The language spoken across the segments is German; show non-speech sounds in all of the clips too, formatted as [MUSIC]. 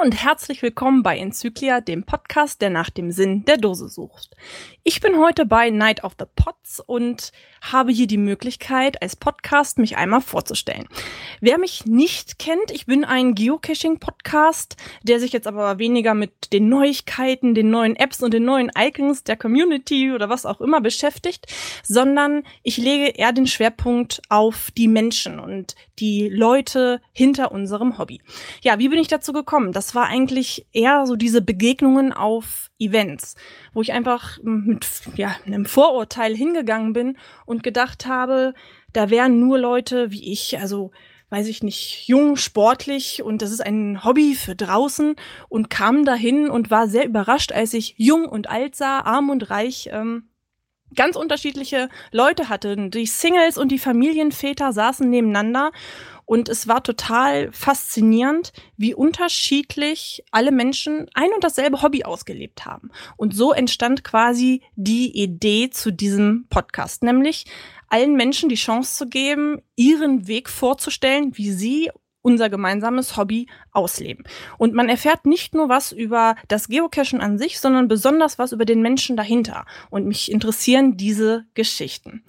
Und herzlich willkommen bei Enzyklia, dem Podcast, der nach dem Sinn der Dose sucht. Ich bin heute bei Night of the Pots und habe hier die Möglichkeit, als Podcast mich einmal vorzustellen. Wer mich nicht kennt, ich bin ein Geocaching-Podcast, der sich jetzt aber weniger mit den Neuigkeiten, den neuen Apps und den neuen Icons der Community oder was auch immer beschäftigt, sondern ich lege eher den Schwerpunkt auf die Menschen und die Leute hinter unserem Hobby. Ja, wie bin ich dazu gekommen? Das war eigentlich eher so diese Begegnungen auf Events, wo ich einfach mit ja, einem Vorurteil hingegangen bin und gedacht habe, da wären nur Leute wie ich, also weiß ich nicht, jung, sportlich und das ist ein Hobby für draußen und kam dahin und war sehr überrascht, als ich jung und alt sah, arm und reich, ähm, ganz unterschiedliche Leute hatte. Die Singles und die Familienväter saßen nebeneinander und es war total faszinierend, wie unterschiedlich alle Menschen ein und dasselbe Hobby ausgelebt haben. Und so entstand quasi die Idee zu diesem Podcast, nämlich allen Menschen die Chance zu geben, ihren Weg vorzustellen, wie sie unser gemeinsames Hobby ausleben. Und man erfährt nicht nur was über das Geocachen an sich, sondern besonders was über den Menschen dahinter. Und mich interessieren diese Geschichten.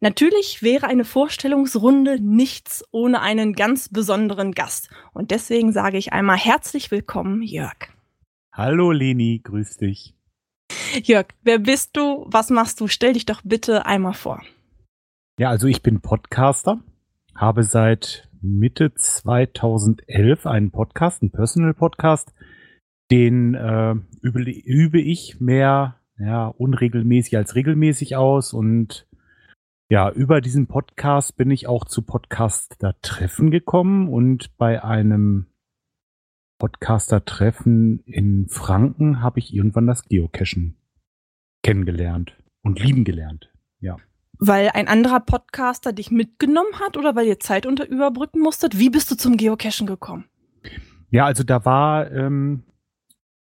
Natürlich wäre eine Vorstellungsrunde nichts ohne einen ganz besonderen Gast. Und deswegen sage ich einmal herzlich willkommen, Jörg. Hallo Leni, grüß dich. Jörg, wer bist du? Was machst du? Stell dich doch bitte einmal vor. Ja, also ich bin Podcaster, habe seit Mitte 2011 einen Podcast, einen Personal Podcast, den äh, übe, übe ich mehr ja, unregelmäßig als regelmäßig aus und ja, über diesen Podcast bin ich auch zu Podcaster-Treffen gekommen und bei einem Podcaster-Treffen in Franken habe ich irgendwann das Geocachen kennengelernt und lieben gelernt. Ja. Weil ein anderer Podcaster dich mitgenommen hat oder weil ihr Zeit unter überbrücken musstet? Wie bist du zum Geocachen gekommen? Ja, also da war ähm,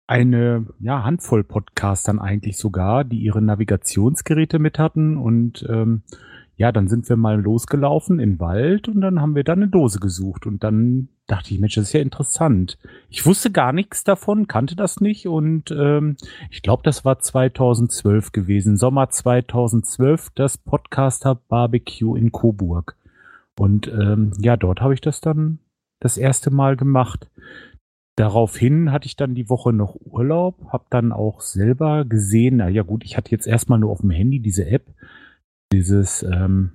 eine ja, Handvoll Podcastern eigentlich sogar, die ihre Navigationsgeräte mit hatten und ähm, ja, dann sind wir mal losgelaufen den Wald und dann haben wir da eine Dose gesucht und dann dachte ich, Mensch, das ist ja interessant. Ich wusste gar nichts davon, kannte das nicht und ähm, ich glaube, das war 2012 gewesen, Sommer 2012, das Podcaster Barbecue in Coburg. Und ähm, ja, dort habe ich das dann das erste Mal gemacht. Daraufhin hatte ich dann die Woche noch Urlaub, habe dann auch selber gesehen, na ja gut, ich hatte jetzt erstmal nur auf dem Handy diese App, dieses ähm,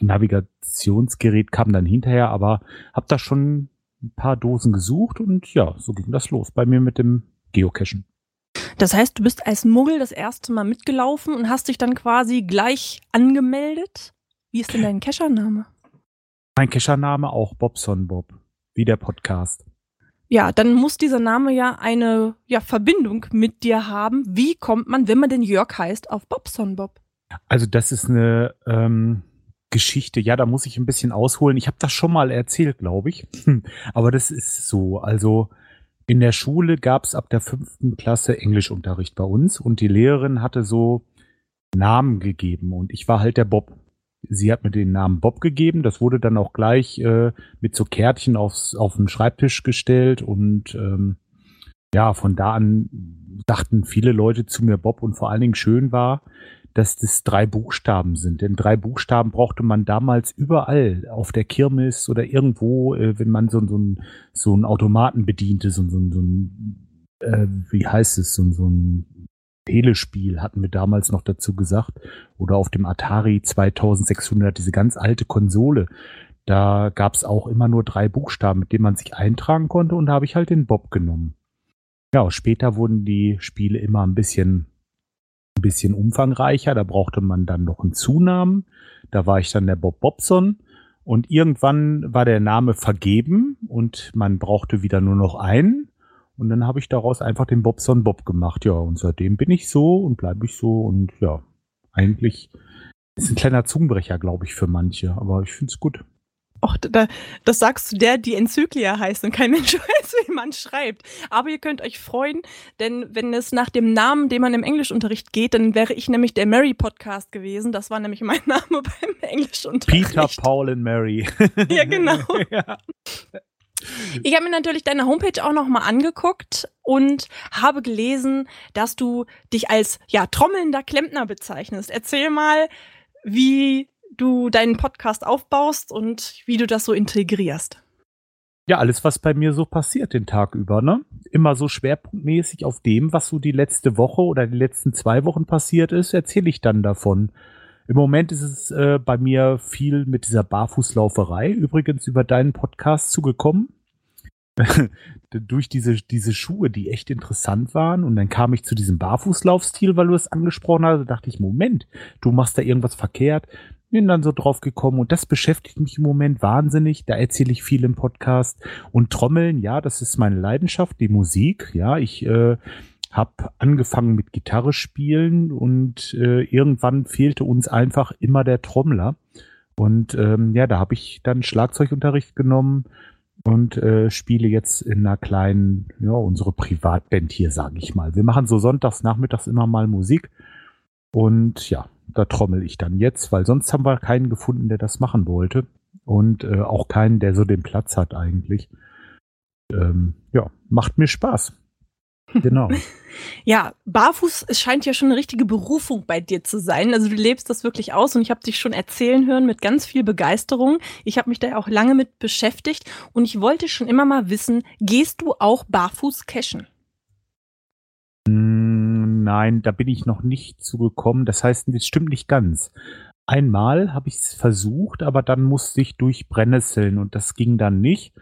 Navigationsgerät kam dann hinterher, aber habe da schon ein paar Dosen gesucht und ja, so ging das los bei mir mit dem Geocachen. Das heißt, du bist als Muggel das erste Mal mitgelaufen und hast dich dann quasi gleich angemeldet? Wie ist denn dein Cachername? Mein Cachername auch Bobson Bob, wie der Podcast. Ja, dann muss dieser Name ja eine ja, Verbindung mit dir haben. Wie kommt man, wenn man den Jörg heißt, auf Bobson Bob? Also das ist eine ähm, Geschichte. Ja, da muss ich ein bisschen ausholen. Ich habe das schon mal erzählt, glaube ich. [LAUGHS] Aber das ist so. Also in der Schule gab es ab der fünften Klasse Englischunterricht bei uns und die Lehrerin hatte so Namen gegeben und ich war halt der Bob. Sie hat mir den Namen Bob gegeben. Das wurde dann auch gleich äh, mit so Kärtchen aufs, auf den Schreibtisch gestellt und ähm, ja, von da an dachten viele Leute zu mir Bob und vor allen Dingen schön war, dass das drei Buchstaben sind. Denn drei Buchstaben brauchte man damals überall auf der Kirmes oder irgendwo, äh, wenn man so, so, ein, so ein Automaten bediente, so, so, so ein, äh, wie heißt es, so, so ein Telespiel hatten wir damals noch dazu gesagt. Oder auf dem Atari 2600, diese ganz alte Konsole. Da gab es auch immer nur drei Buchstaben, mit denen man sich eintragen konnte. Und da habe ich halt den Bob genommen. Ja, später wurden die Spiele immer ein bisschen ein bisschen umfangreicher. Da brauchte man dann noch einen Zunamen. Da war ich dann der Bob Bobson. Und irgendwann war der Name vergeben und man brauchte wieder nur noch einen. Und dann habe ich daraus einfach den Bobson Bob gemacht. Ja, und seitdem bin ich so und bleibe ich so. Und ja, eigentlich ist ein kleiner Zungenbrecher, glaube ich, für manche. Aber ich finde es gut. Och, da, das sagst du der, die Enzyklia heißt und kein [LAUGHS] Mensch weiß, wie man schreibt. Aber ihr könnt euch freuen, denn wenn es nach dem Namen, den man im Englischunterricht geht, dann wäre ich nämlich der Mary Podcast gewesen. Das war nämlich mein [LAUGHS] Name beim Englischunterricht. Peter, Paul und Mary. ja, genau. [LAUGHS] ja. Ich habe mir natürlich deine Homepage auch noch mal angeguckt und habe gelesen, dass du dich als ja trommelnder Klempner bezeichnest. Erzähl mal, wie du deinen Podcast aufbaust und wie du das so integrierst. Ja, alles, was bei mir so passiert den Tag über, ne? Immer so schwerpunktmäßig auf dem, was so die letzte Woche oder die letzten zwei Wochen passiert ist, erzähle ich dann davon. Im Moment ist es äh, bei mir viel mit dieser Barfußlauferei, übrigens über deinen Podcast zugekommen. Durch diese, diese Schuhe, die echt interessant waren. Und dann kam ich zu diesem Barfußlaufstil, weil du es angesprochen hast. Da dachte ich, Moment, du machst da irgendwas verkehrt bin dann so drauf gekommen und das beschäftigt mich im Moment wahnsinnig. Da erzähle ich viel im Podcast und Trommeln, ja, das ist meine Leidenschaft, die Musik. Ja, ich äh, habe angefangen mit Gitarre spielen und äh, irgendwann fehlte uns einfach immer der Trommler. Und ähm, ja, da habe ich dann Schlagzeugunterricht genommen und äh, spiele jetzt in einer kleinen, ja, unsere Privatband hier, sage ich mal. Wir machen so sonntags, nachmittags immer mal Musik. Und ja, da trommel ich dann jetzt, weil sonst haben wir keinen gefunden, der das machen wollte. Und äh, auch keinen, der so den Platz hat eigentlich. Ähm, ja, macht mir Spaß. Genau. [LAUGHS] ja, barfuß, es scheint ja schon eine richtige Berufung bei dir zu sein. Also du lebst das wirklich aus und ich habe dich schon erzählen hören mit ganz viel Begeisterung. Ich habe mich da auch lange mit beschäftigt und ich wollte schon immer mal wissen, gehst du auch barfuß cashen? nein, da bin ich noch nicht zugekommen. Das heißt, das stimmt nicht ganz. Einmal habe ich es versucht, aber dann musste ich durch Brennnesseln und das ging dann nicht.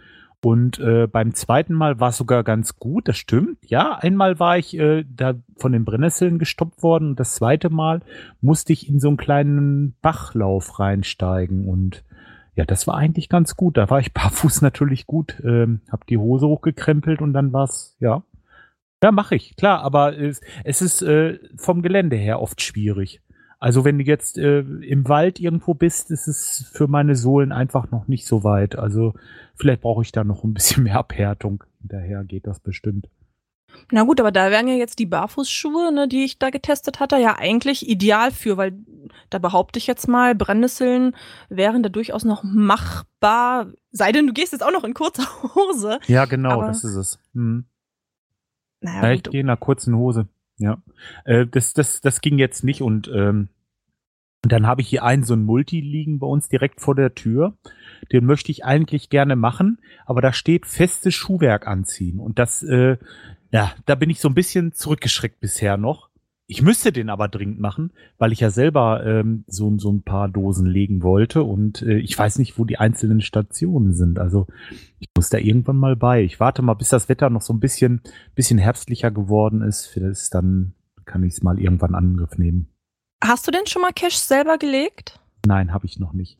Und äh, beim zweiten Mal war es sogar ganz gut, das stimmt. Ja, einmal war ich äh, da von den Brennnesseln gestoppt worden und das zweite Mal musste ich in so einen kleinen Bachlauf reinsteigen und ja, das war eigentlich ganz gut. Da war ich [LAUGHS] barfuß natürlich gut, ähm, habe die Hose hochgekrempelt und dann war es, ja, ja, mache ich, klar, aber es, es ist äh, vom Gelände her oft schwierig. Also wenn du jetzt äh, im Wald irgendwo bist, ist es für meine Sohlen einfach noch nicht so weit. Also vielleicht brauche ich da noch ein bisschen mehr Abhärtung. Hinterher geht das bestimmt. Na gut, aber da wären ja jetzt die Barfußschuhe, ne, die ich da getestet hatte, ja eigentlich ideal für, weil da behaupte ich jetzt mal, Brennnesseln wären da durchaus noch machbar. Sei denn, du gehst jetzt auch noch in kurzer [LAUGHS] Hose. Ja, genau, aber das ist es. Hm. Naja, ja, ich gehe in einer kurzen Hose. Ja. Äh, das, das, das ging jetzt nicht und ähm, dann habe ich hier einen so ein Multi liegen bei uns direkt vor der Tür. Den möchte ich eigentlich gerne machen, aber da steht festes Schuhwerk anziehen. Und das, äh, ja, da bin ich so ein bisschen zurückgeschreckt bisher noch. Ich müsste den aber dringend machen, weil ich ja selber ähm, so, so ein paar Dosen legen wollte und äh, ich weiß nicht, wo die einzelnen Stationen sind. Also ich muss da irgendwann mal bei. Ich warte mal, bis das Wetter noch so ein bisschen, bisschen herbstlicher geworden ist. Vielleicht dann kann ich es mal irgendwann in Angriff nehmen. Hast du denn schon mal Cash selber gelegt? Nein, habe ich noch nicht.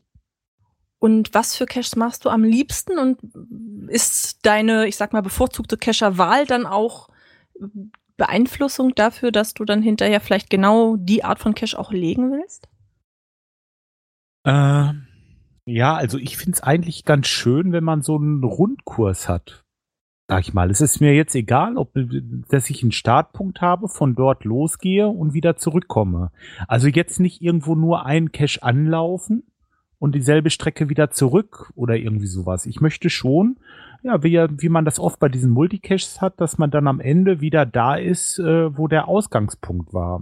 Und was für Caches machst du am liebsten? Und ist deine, ich sag mal, bevorzugte Cacher-Wahl dann auch Beeinflussung dafür, dass du dann hinterher vielleicht genau die Art von Cache auch legen willst? Äh, ja, also ich finde es eigentlich ganz schön, wenn man so einen Rundkurs hat. Sag ich mal. Es ist mir jetzt egal, ob dass ich einen Startpunkt habe, von dort losgehe und wieder zurückkomme. Also jetzt nicht irgendwo nur einen Cache anlaufen und dieselbe Strecke wieder zurück oder irgendwie sowas. Ich möchte schon ja, wie, wie man das oft bei diesen Multicaches hat, dass man dann am Ende wieder da ist, äh, wo der Ausgangspunkt war.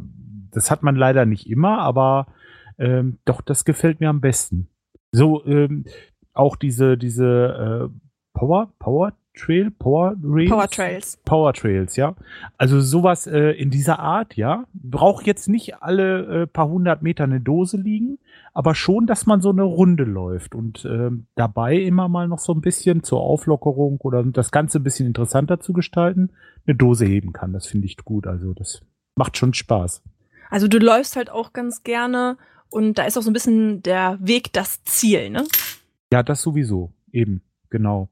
Das hat man leider nicht immer, aber ähm, doch, das gefällt mir am besten. So, ähm, auch diese, diese äh, Power, Power Trail, Power Rails? Power Trails. Power Trails, ja. Also sowas äh, in dieser Art, ja. Braucht jetzt nicht alle äh, paar hundert Meter eine Dose liegen, aber schon, dass man so eine Runde läuft und äh, dabei immer mal noch so ein bisschen zur Auflockerung oder das Ganze ein bisschen interessanter zu gestalten, eine Dose heben kann. Das finde ich gut. Also das macht schon Spaß. Also du läufst halt auch ganz gerne und da ist auch so ein bisschen der Weg das Ziel, ne? Ja, das sowieso. Eben, genau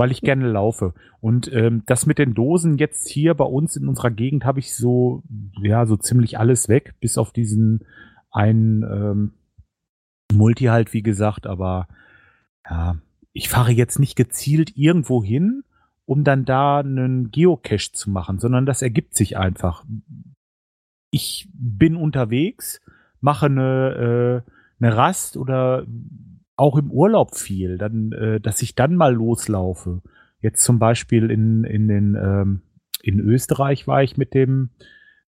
weil ich gerne laufe. Und ähm, das mit den Dosen jetzt hier bei uns in unserer Gegend habe ich so, ja, so ziemlich alles weg, bis auf diesen einen ähm, Multi halt, wie gesagt, aber ja, ich fahre jetzt nicht gezielt irgendwo hin, um dann da einen Geocache zu machen, sondern das ergibt sich einfach. Ich bin unterwegs, mache eine, äh, eine Rast oder auch im Urlaub viel, dann, äh, dass ich dann mal loslaufe. Jetzt zum Beispiel in, in den ähm, in Österreich war ich mit dem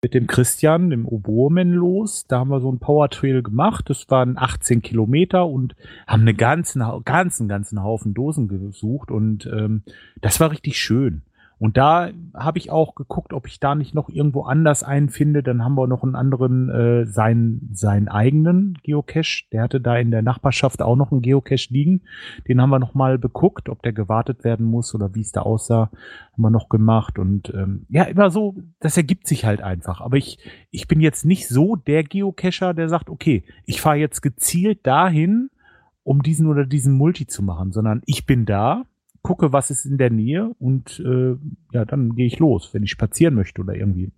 mit dem Christian, dem Oboemen los. Da haben wir so ein Power Trail gemacht. Das waren 18 Kilometer und haben einen ganzen, ganzen, ganzen Haufen Dosen gesucht und ähm, das war richtig schön. Und da habe ich auch geguckt, ob ich da nicht noch irgendwo anders einen finde. Dann haben wir noch einen anderen, äh, seinen, seinen eigenen Geocache. Der hatte da in der Nachbarschaft auch noch einen Geocache liegen. Den haben wir noch mal beguckt, ob der gewartet werden muss oder wie es da aussah. Haben wir noch gemacht. Und ähm, ja, immer so, das ergibt sich halt einfach. Aber ich, ich bin jetzt nicht so der Geocacher, der sagt, okay, ich fahre jetzt gezielt dahin, um diesen oder diesen Multi zu machen, sondern ich bin da, gucke, was ist in der Nähe und äh, ja, dann gehe ich los, wenn ich spazieren möchte oder irgendwie.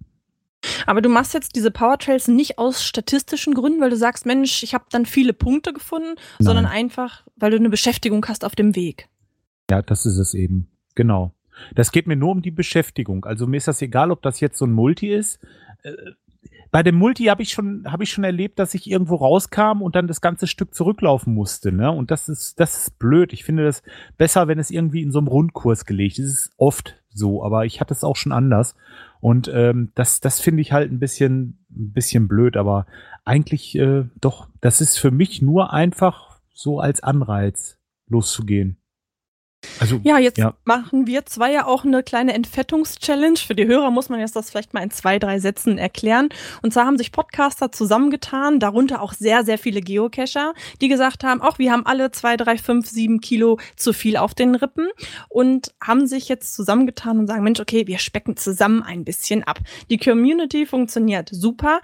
Aber du machst jetzt diese Powertrails nicht aus statistischen Gründen, weil du sagst, Mensch, ich habe dann viele Punkte gefunden, Nein. sondern einfach, weil du eine Beschäftigung hast auf dem Weg. Ja, das ist es eben. Genau. Das geht mir nur um die Beschäftigung. Also mir ist das egal, ob das jetzt so ein Multi ist. Bei dem Multi habe ich schon habe ich schon erlebt, dass ich irgendwo rauskam und dann das ganze Stück zurücklaufen musste, ne? Und das ist das ist blöd. Ich finde das besser, wenn es irgendwie in so einem Rundkurs gelegt ist. Es ist oft so, aber ich hatte es auch schon anders und ähm, das das finde ich halt ein bisschen ein bisschen blöd, aber eigentlich äh, doch, das ist für mich nur einfach so als Anreiz loszugehen. Also, ja, jetzt ja. machen wir zwei ja auch eine kleine Entfettungs-Challenge. Für die Hörer muss man jetzt das vielleicht mal in zwei, drei Sätzen erklären. Und zwar haben sich Podcaster zusammengetan, darunter auch sehr, sehr viele Geocacher, die gesagt haben, auch wir haben alle zwei, drei, fünf, sieben Kilo zu viel auf den Rippen und haben sich jetzt zusammengetan und sagen, Mensch, okay, wir specken zusammen ein bisschen ab. Die Community funktioniert super.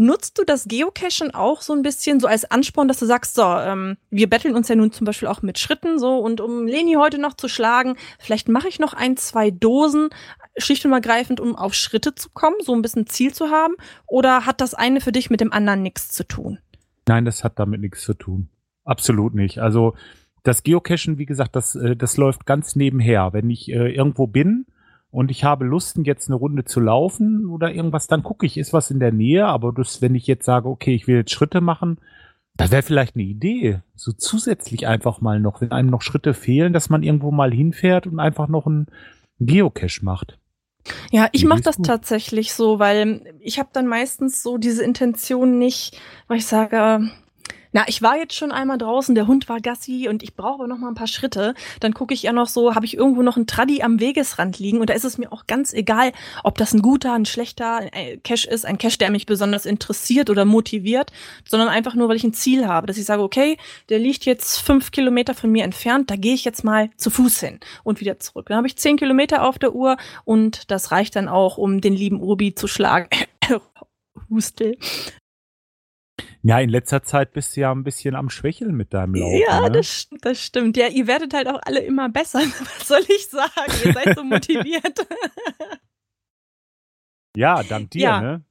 Nutzt du das Geocachen auch so ein bisschen so als Ansporn, dass du sagst, so, ähm, wir betteln uns ja nun zum Beispiel auch mit Schritten so und um Leni heute noch zu schlagen, vielleicht mache ich noch ein, zwei Dosen, schlicht und ergreifend, um auf Schritte zu kommen, so ein bisschen Ziel zu haben? Oder hat das eine für dich mit dem anderen nichts zu tun? Nein, das hat damit nichts zu tun. Absolut nicht. Also das Geocachen, wie gesagt, das, äh, das läuft ganz nebenher. Wenn ich äh, irgendwo bin, und ich habe Lust, jetzt eine Runde zu laufen oder irgendwas, dann gucke ich, ist was in der Nähe. Aber das, wenn ich jetzt sage, okay, ich will jetzt Schritte machen, das wäre vielleicht eine Idee. So zusätzlich einfach mal noch, wenn einem noch Schritte fehlen, dass man irgendwo mal hinfährt und einfach noch einen Geocache macht. Ja, ich mache das gut. tatsächlich so, weil ich habe dann meistens so diese Intention nicht, weil ich sage, na, ich war jetzt schon einmal draußen, der Hund war Gassi und ich brauche noch mal ein paar Schritte. Dann gucke ich ja noch so, habe ich irgendwo noch einen Traddy am Wegesrand liegen und da ist es mir auch ganz egal, ob das ein guter, ein schlechter Cache ist, ein Cache, der mich besonders interessiert oder motiviert, sondern einfach nur, weil ich ein Ziel habe, dass ich sage, okay, der liegt jetzt fünf Kilometer von mir entfernt, da gehe ich jetzt mal zu Fuß hin und wieder zurück. Dann habe ich zehn Kilometer auf der Uhr und das reicht dann auch, um den lieben Obi zu schlagen. [COUGHS] Hustel. Ja, in letzter Zeit bist du ja ein bisschen am Schwächeln mit deinem Laufen. Ja, ne? das, das stimmt. Ja, ihr werdet halt auch alle immer besser. [LAUGHS] Was soll ich sagen? Ihr seid so [LAUGHS] motiviert. ja, dank dir, ja. ne?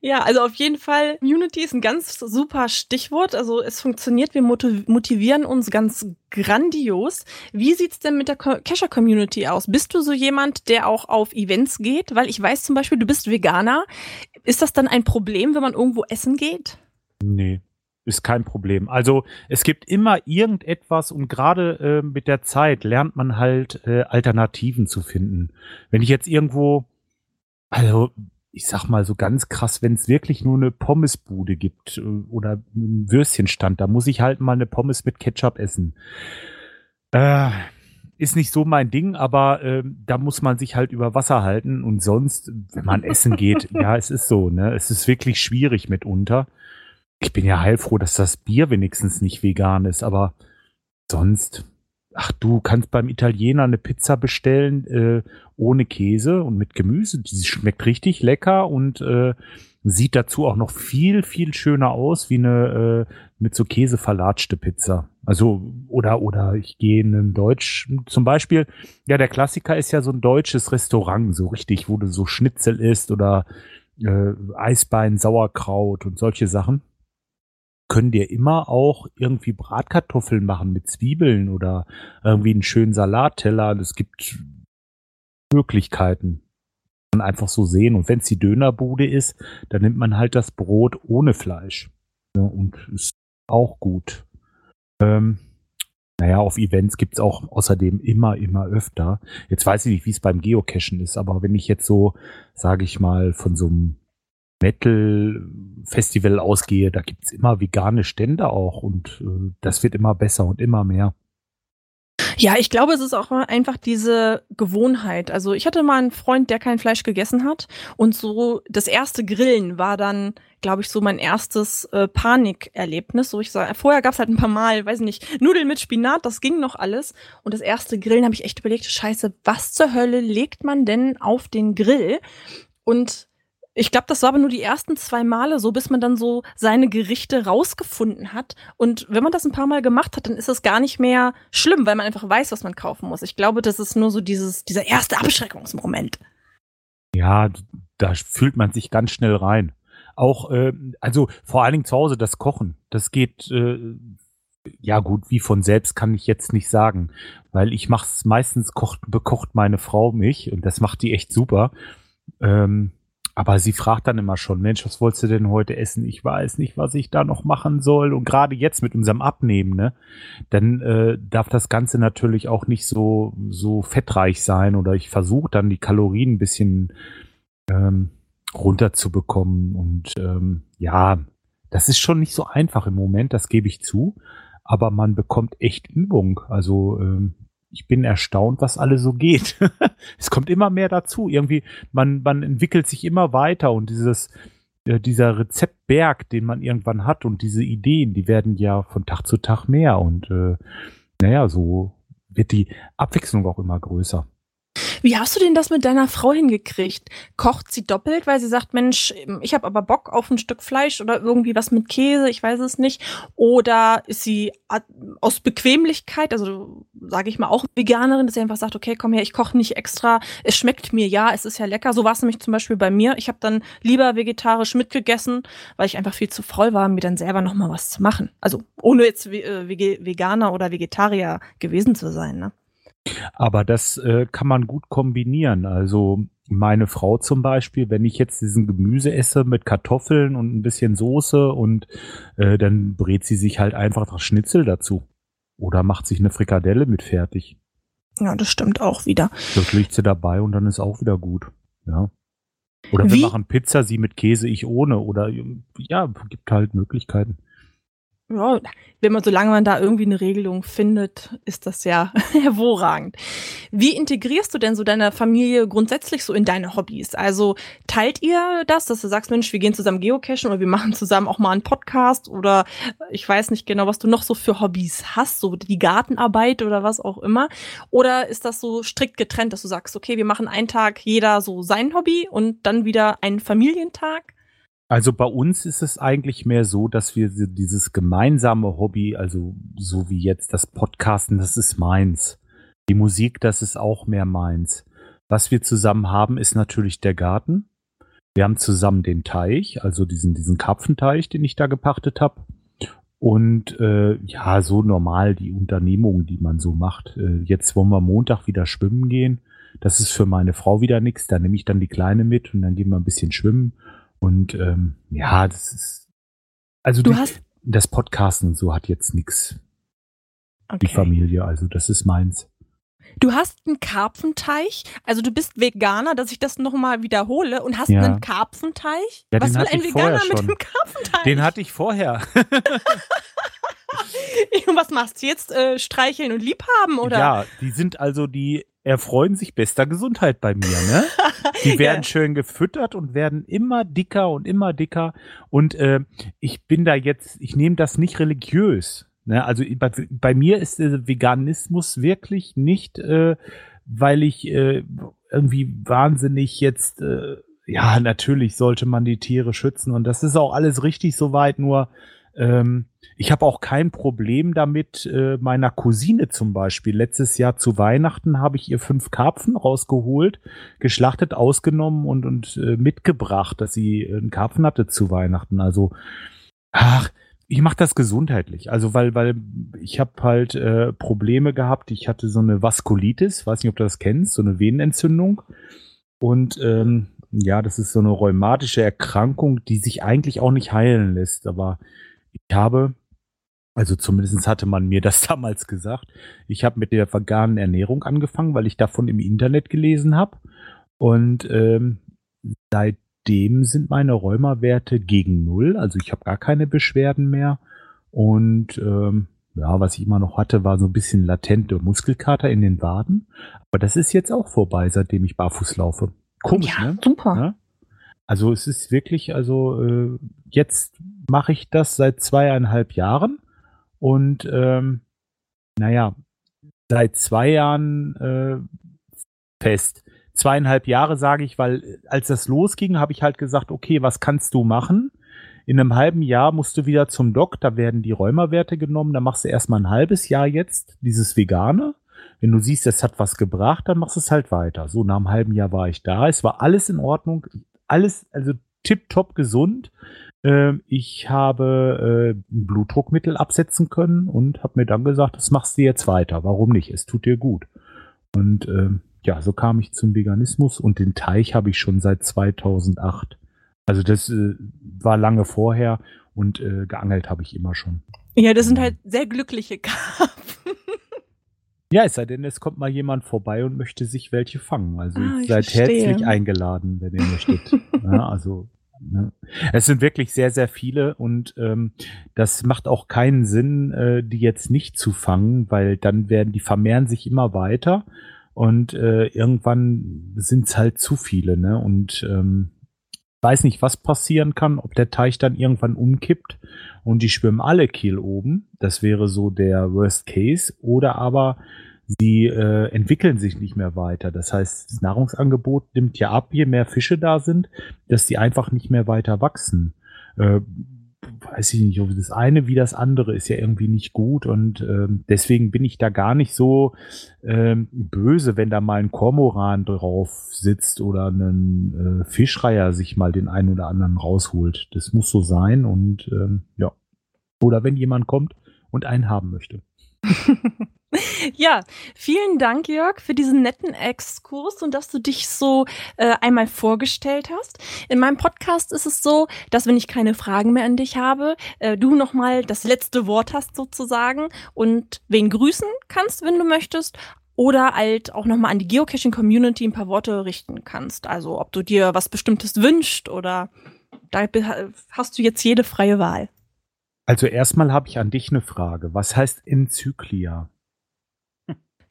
Ja, also auf jeden Fall, Community ist ein ganz super Stichwort. Also es funktioniert, wir motivieren uns ganz grandios. Wie sieht's denn mit der Cacher-Community aus? Bist du so jemand, der auch auf Events geht? Weil ich weiß zum Beispiel, du bist Veganer. Ist das dann ein Problem, wenn man irgendwo essen geht? Nee, ist kein Problem. Also es gibt immer irgendetwas und gerade äh, mit der Zeit lernt man halt äh, Alternativen zu finden. Wenn ich jetzt irgendwo, also ich sag mal so ganz krass, wenn es wirklich nur eine Pommesbude gibt äh, oder ein Würstchenstand, da muss ich halt mal eine Pommes mit Ketchup essen. Äh, ist nicht so mein Ding, aber äh, da muss man sich halt über Wasser halten und sonst, wenn man essen geht, [LAUGHS] ja, es ist so, ne? Es ist wirklich schwierig mitunter. Ich bin ja heilfroh, dass das Bier wenigstens nicht vegan ist, aber sonst ach, du kannst beim Italiener eine Pizza bestellen äh, ohne Käse und mit Gemüse. Die schmeckt richtig lecker und äh, sieht dazu auch noch viel, viel schöner aus wie eine äh, mit so Käse verlatschte Pizza. Also, oder, oder ich gehe in ein Deutsch, zum Beispiel, ja, der Klassiker ist ja so ein deutsches Restaurant, so richtig, wo du so Schnitzel isst oder äh, Eisbein, Sauerkraut und solche Sachen können dir immer auch irgendwie Bratkartoffeln machen mit Zwiebeln oder irgendwie einen schönen Salatteller. Es gibt Möglichkeiten. Man einfach so sehen. Und wenn es die Dönerbude ist, dann nimmt man halt das Brot ohne Fleisch. Ja, und ist auch gut. Ähm, naja, auf Events gibt's auch außerdem immer, immer öfter. Jetzt weiß ich nicht, wie es beim Geocachen ist, aber wenn ich jetzt so, sage ich mal, von so einem Metal-Festival ausgehe, da gibt's immer vegane Stände auch und äh, das wird immer besser und immer mehr. Ja, ich glaube, es ist auch einfach diese Gewohnheit. Also ich hatte mal einen Freund, der kein Fleisch gegessen hat und so das erste Grillen war dann, glaube ich, so mein erstes äh, Panikerlebnis. So ich sag, vorher gab's halt ein paar Mal, weiß nicht, Nudeln mit Spinat, das ging noch alles. Und das erste Grillen habe ich echt überlegt, Scheiße, was zur Hölle legt man denn auf den Grill? Und ich glaube, das war aber nur die ersten zwei Male so, bis man dann so seine Gerichte rausgefunden hat. Und wenn man das ein paar Mal gemacht hat, dann ist das gar nicht mehr schlimm, weil man einfach weiß, was man kaufen muss. Ich glaube, das ist nur so dieses, dieser erste Abschreckungsmoment. Ja, da fühlt man sich ganz schnell rein. Auch, äh, also vor allen Dingen zu Hause das Kochen. Das geht, äh, ja gut, wie von selbst kann ich jetzt nicht sagen, weil ich mache es meistens kocht, bekocht meine Frau mich und das macht die echt super. Ähm, aber sie fragt dann immer schon, Mensch, was wolltest du denn heute essen? Ich weiß nicht, was ich da noch machen soll. Und gerade jetzt mit unserem Abnehmen, ne, dann äh, darf das Ganze natürlich auch nicht so, so fettreich sein. Oder ich versuche dann die Kalorien ein bisschen ähm, runterzubekommen. Und ähm, ja, das ist schon nicht so einfach im Moment, das gebe ich zu. Aber man bekommt echt Übung. Also ähm, ich bin erstaunt, was alles so geht. [LAUGHS] es kommt immer mehr dazu. Irgendwie, man, man entwickelt sich immer weiter und dieses, äh, dieser Rezeptberg, den man irgendwann hat und diese Ideen, die werden ja von Tag zu Tag mehr und äh, naja, so wird die Abwechslung auch immer größer. Wie hast du denn das mit deiner Frau hingekriegt? Kocht sie doppelt, weil sie sagt, Mensch, ich habe aber Bock auf ein Stück Fleisch oder irgendwie was mit Käse, ich weiß es nicht. Oder ist sie aus Bequemlichkeit, also sage ich mal auch Veganerin, dass sie einfach sagt, okay, komm her, ich koche nicht extra, es schmeckt mir ja, es ist ja lecker. So war es nämlich zum Beispiel bei mir. Ich habe dann lieber vegetarisch mitgegessen, weil ich einfach viel zu voll war, mir dann selber noch mal was zu machen. Also ohne jetzt äh, Veganer oder Vegetarier gewesen zu sein. Ne? Aber das äh, kann man gut kombinieren. Also meine Frau zum Beispiel, wenn ich jetzt diesen Gemüse esse mit Kartoffeln und ein bisschen Soße und äh, dann brät sie sich halt einfach das Schnitzel dazu. Oder macht sich eine Frikadelle mit fertig. Ja, das stimmt auch wieder. Das liegt sie dabei und dann ist auch wieder gut. Ja. Oder Wie? wir machen Pizza, sie mit Käse, ich ohne. Oder ja, gibt halt Möglichkeiten ja, wenn man, solange man da irgendwie eine Regelung findet, ist das ja [LAUGHS] hervorragend. Wie integrierst du denn so deine Familie grundsätzlich so in deine Hobbys? Also teilt ihr das, dass du sagst, Mensch, wir gehen zusammen geocachen oder wir machen zusammen auch mal einen Podcast oder ich weiß nicht genau, was du noch so für Hobbys hast, so die Gartenarbeit oder was auch immer? Oder ist das so strikt getrennt, dass du sagst, okay, wir machen einen Tag jeder so sein Hobby und dann wieder einen Familientag? Also bei uns ist es eigentlich mehr so, dass wir dieses gemeinsame Hobby, also so wie jetzt das Podcasten, das ist meins. Die Musik, das ist auch mehr meins. Was wir zusammen haben, ist natürlich der Garten. Wir haben zusammen den Teich, also diesen, diesen Karpfenteich, den ich da gepachtet habe. Und äh, ja, so normal die Unternehmungen, die man so macht. Äh, jetzt wollen wir Montag wieder schwimmen gehen. Das ist für meine Frau wieder nichts. Da nehme ich dann die Kleine mit und dann gehen wir ein bisschen schwimmen. Und ähm, ja, das ist. Also du die, hast das Podcasten so hat jetzt nichts. Okay. Die Familie, also das ist meins. Du hast einen Karpfenteich, also du bist Veganer, dass ich das nochmal wiederhole und hast ja. einen Karpfenteich? Ja, Was will ein Veganer mit einem Karpfenteich? Den hatte ich vorher. [LAUGHS] was machst du jetzt? Äh, streicheln und liebhaben, oder? Ja, die sind also die erfreuen sich bester Gesundheit bei mir, ne? [LAUGHS] Die werden ja. schön gefüttert und werden immer dicker und immer dicker. Und äh, ich bin da jetzt, ich nehme das nicht religiös. Ne? Also bei, bei mir ist äh, Veganismus wirklich nicht, äh, weil ich äh, irgendwie wahnsinnig jetzt, äh, ja, natürlich sollte man die Tiere schützen und das ist auch alles richtig soweit, nur ähm, ich habe auch kein Problem damit, äh, meiner Cousine zum Beispiel. Letztes Jahr zu Weihnachten habe ich ihr fünf Karpfen rausgeholt, geschlachtet, ausgenommen und, und äh, mitgebracht, dass sie einen Karpfen hatte zu Weihnachten. Also, ach, ich mache das gesundheitlich. Also, weil, weil ich habe halt äh, Probleme gehabt. Ich hatte so eine Vaskulitis, weiß nicht, ob du das kennst, so eine Venenentzündung. Und ähm, ja, das ist so eine rheumatische Erkrankung, die sich eigentlich auch nicht heilen lässt. Aber ich habe Also zumindest hatte man mir das [LAUGHS] damals gesagt. Ich habe mit der veganen Ernährung angefangen, weil ich davon im Internet gelesen habe. Und ähm, seitdem sind meine Rheumawerte gegen null. Also ich habe gar keine Beschwerden mehr. Und ähm, ja, was ich immer noch hatte, war so ein bisschen latente Muskelkater in den Waden. Aber das ist jetzt auch vorbei, seitdem ich barfuß laufe. Komisch, ja, ne? Super. Ja? Also es ist wirklich, also äh, jetzt mache ich das seit zweieinhalb Jahren und ähm, naja, seit zwei Jahren äh, fest. Zweieinhalb Jahre sage ich, weil äh, als das losging, habe ich halt gesagt, okay, was kannst du machen? In einem halben Jahr musst du wieder zum Doc, da werden die Rheumawerte genommen, da machst du erstmal ein halbes Jahr jetzt dieses Vegane. Wenn du siehst, es hat was gebracht, dann machst du es halt weiter. So, nach einem halben Jahr war ich da. Es war alles in Ordnung. Alles, also tipptopp gesund. Ähm, ich habe äh, ein Blutdruckmittel absetzen können und habe mir dann gesagt, das machst du jetzt weiter. Warum nicht? Es tut dir gut. Und ähm, ja, so kam ich zum Veganismus und den Teich habe ich schon seit 2008. Also das äh, war lange vorher und äh, geangelt habe ich immer schon. Ja, das sind halt sehr glückliche Karpfen. [LAUGHS] Ja, es sei denn, es kommt mal jemand vorbei und möchte sich welche fangen. Also Ah, seid verstehe. herzlich eingeladen, wenn ihr möchtet. [LAUGHS] ja, also ne. es sind wirklich sehr, sehr viele und ähm, das macht auch keinen Sinn, äh, die jetzt nicht zu fangen, weil dann werden die vermehren sich immer weiter und äh, irgendwann sind es halt zu viele, ne? Und ähm, weiß nicht, was passieren kann, ob der Teich dann irgendwann umkippt und die schwimmen alle Kiel oben. Das wäre so der Worst Case. Oder aber sie äh, entwickeln sich nicht mehr weiter. Das heißt, das Nahrungsangebot nimmt ja ab, je mehr Fische da sind, dass die einfach nicht mehr weiter wachsen. Äh, weiß ich nicht, ob das eine wie das andere ist ja irgendwie nicht gut und ähm, deswegen bin ich da gar nicht so ähm, böse, wenn da mal ein Kormoran drauf sitzt oder ein äh, Fischreiher sich mal den einen oder anderen rausholt. Das muss so sein und ähm, ja. Oder wenn jemand kommt und einen haben möchte. [LAUGHS] Ja, vielen Dank, Jörg, für diesen netten Exkurs und dass du dich so äh, einmal vorgestellt hast. In meinem Podcast ist es so, dass wenn ich keine Fragen mehr an dich habe, äh, du nochmal das letzte Wort hast sozusagen und wen grüßen kannst, wenn du möchtest. Oder halt auch nochmal an die Geocaching-Community ein paar Worte richten kannst. Also ob du dir was Bestimmtes wünscht oder da hast du jetzt jede freie Wahl. Also erstmal habe ich an dich eine Frage. Was heißt Enzyklia?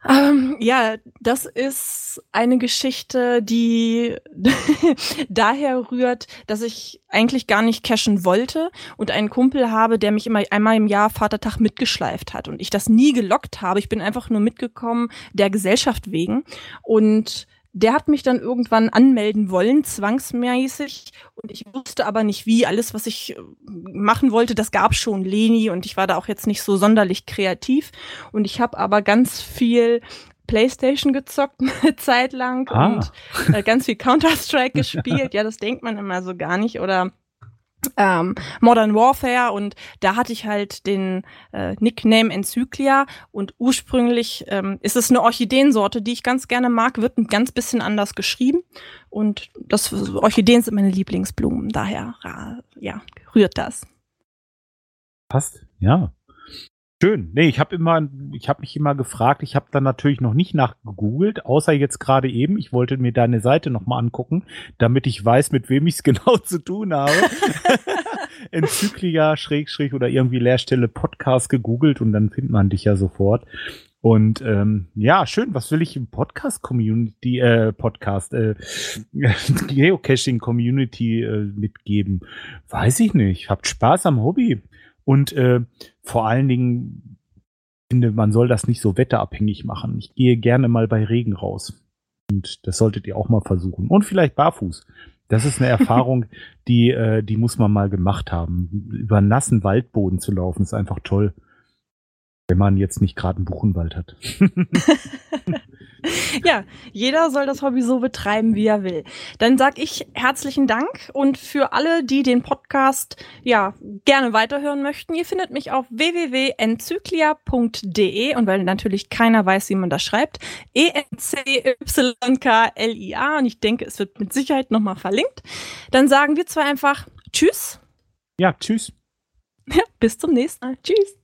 Ähm, ja, das ist eine Geschichte, die [LAUGHS] daher rührt, dass ich eigentlich gar nicht cashen wollte und einen Kumpel habe, der mich immer einmal im Jahr Vatertag mitgeschleift hat und ich das nie gelockt habe. Ich bin einfach nur mitgekommen der Gesellschaft wegen und der hat mich dann irgendwann anmelden wollen, zwangsmäßig. Und ich wusste aber nicht wie. Alles, was ich äh, machen wollte, das gab schon Leni und ich war da auch jetzt nicht so sonderlich kreativ. Und ich habe aber ganz viel Playstation gezockt [LAUGHS] eine Zeit lang Ah. und äh, ganz viel Counter-Strike [LAUGHS] gespielt. Ja, das denkt man immer so gar nicht. Oder ähm, Modern Warfare und da hatte ich halt den äh, Nickname Enzyklia und ursprünglich ähm, ist es eine Orchideensorte, die ich ganz gerne mag, wird ein ganz bisschen anders geschrieben und das Orchideen sind meine Lieblingsblumen, daher ja rührt das. Passt, ja. Schön. Nee, ich habe immer, ich habe mich immer gefragt, ich habe dann natürlich noch nicht nachgegoogelt, außer jetzt gerade eben. Ich wollte mir deine Seite nochmal angucken, damit ich weiß, mit wem ich es [LAUGHS] genau zu tun habe. [LAUGHS] Enzyklia, Schrägstrich oder irgendwie Leerstelle Podcast gegoogelt und dann findet man dich ja sofort. Und ähm, ja, schön. Was will ich im Podcast-Community, äh, Podcast, äh, [LAUGHS] Geocaching-Community äh, mitgeben? Weiß ich nicht. Habt Spaß am Hobby. Und äh, vor allen Dingen finde, man soll das nicht so wetterabhängig machen. Ich gehe gerne mal bei Regen raus. Und das solltet ihr auch mal versuchen. Und vielleicht barfuß. Das ist eine [LAUGHS] Erfahrung, die, äh, die muss man mal gemacht haben. Über nassen Waldboden zu laufen, ist einfach toll. Wenn man jetzt nicht gerade einen Buchenwald hat. [LAUGHS] [LAUGHS] [LAUGHS] Ja, jeder soll das Hobby so betreiben, wie er will. Dann sag ich herzlichen Dank und für alle, die den Podcast ja gerne weiterhören möchten, ihr findet mich auf www.enzyklia.de und weil natürlich keiner weiß, wie man das schreibt, E E-N-C-Y-K-L-I-A und ich denke, es wird mit Sicherheit nochmal verlinkt. Dann sagen wir zwar einfach Tschüss, Ja, tschüss. [LAUGHS] bis zum nächsten Mal. Tschüss.